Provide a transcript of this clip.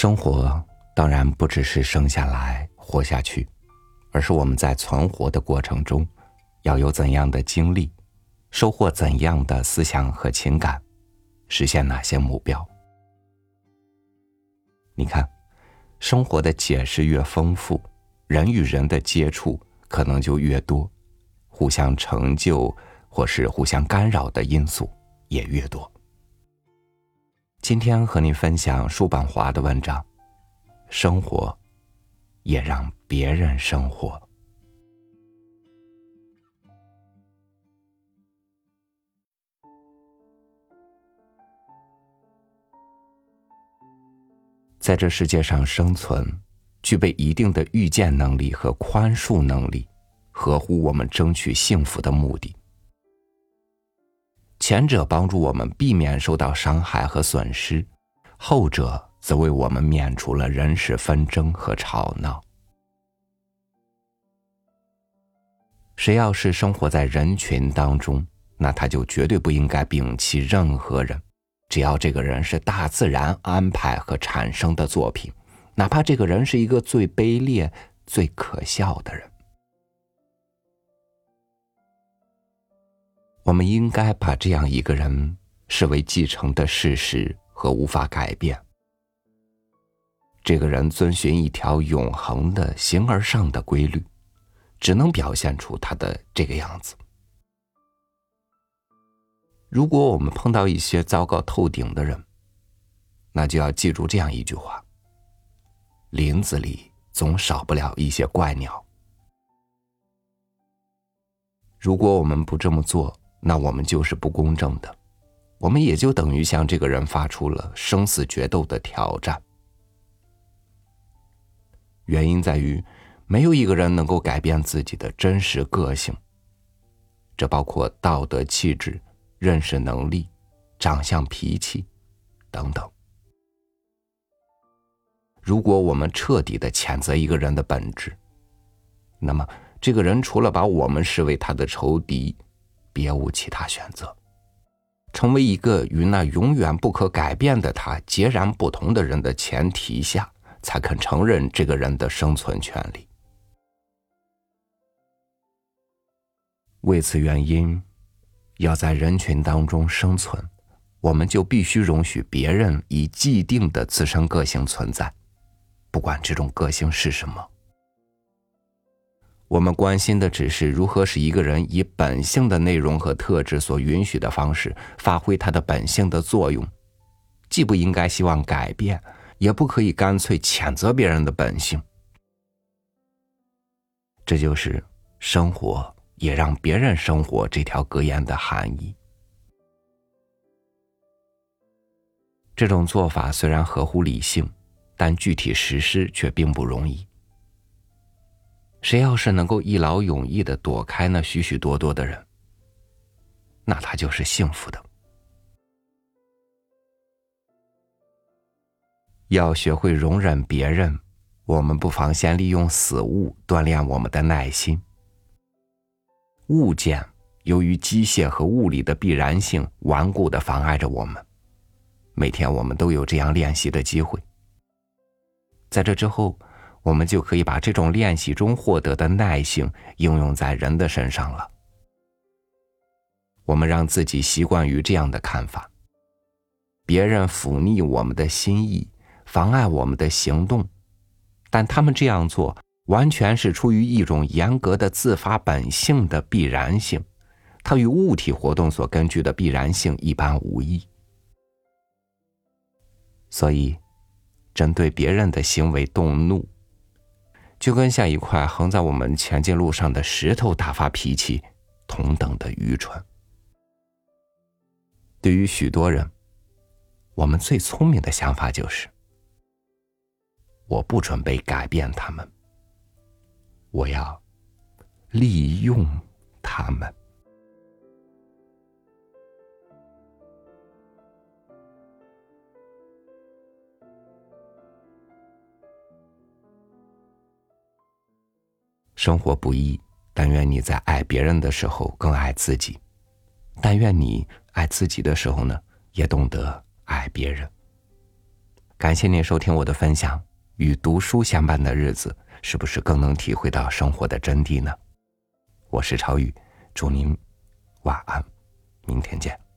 生活当然不只是生下来活下去，而是我们在存活的过程中，要有怎样的经历，收获怎样的思想和情感，实现哪些目标。你看，生活的解释越丰富，人与人的接触可能就越多，互相成就或是互相干扰的因素也越多。今天和您分享叔本华的文章，生活也让别人生活。在这世界上生存，具备一定的预见能力和宽恕能力，合乎我们争取幸福的目的。前者帮助我们避免受到伤害和损失，后者则为我们免除了人事纷争和吵闹。谁要是生活在人群当中，那他就绝对不应该摒弃任何人，只要这个人是大自然安排和产生的作品，哪怕这个人是一个最卑劣、最可笑的人。我们应该把这样一个人视为继承的事实和无法改变。这个人遵循一条永恒的形而上的规律，只能表现出他的这个样子。如果我们碰到一些糟糕透顶的人，那就要记住这样一句话：林子里总少不了一些怪鸟。如果我们不这么做，那我们就是不公正的，我们也就等于向这个人发出了生死决斗的挑战。原因在于，没有一个人能够改变自己的真实个性，这包括道德气质、认识能力、长相、脾气等等。如果我们彻底的谴责一个人的本质，那么这个人除了把我们视为他的仇敌。别无其他选择，成为一个与那永远不可改变的他截然不同的人的前提下，才肯承认这个人的生存权利。为此原因，要在人群当中生存，我们就必须容许别人以既定的自身个性存在，不管这种个性是什么。我们关心的只是如何使一个人以本性的内容和特质所允许的方式发挥他的本性的作用，既不应该希望改变，也不可以干脆谴责别人的本性。这就是生活也让别人生活这条格言的含义。这种做法虽然合乎理性，但具体实施却并不容易。谁要是能够一劳永逸的躲开那许许多多的人，那他就是幸福的。要学会容忍别人，我们不妨先利用死物锻炼我们的耐心。物件由于机械和物理的必然性，顽固的妨碍着我们。每天我们都有这样练习的机会。在这之后。我们就可以把这种练习中获得的耐性应用在人的身上了。我们让自己习惯于这样的看法：别人抚逆我们的心意，妨碍我们的行动，但他们这样做完全是出于一种严格的自发本性的必然性，它与物体活动所根据的必然性一般无异。所以，针对别人的行为动怒。就跟像一块横在我们前进路上的石头大发脾气，同等的愚蠢。对于许多人，我们最聪明的想法就是：我不准备改变他们，我要利用他们。生活不易，但愿你在爱别人的时候更爱自己；但愿你爱自己的时候呢，也懂得爱别人。感谢您收听我的分享。与读书相伴的日子，是不是更能体会到生活的真谛呢？我是超宇，祝您晚安，明天见。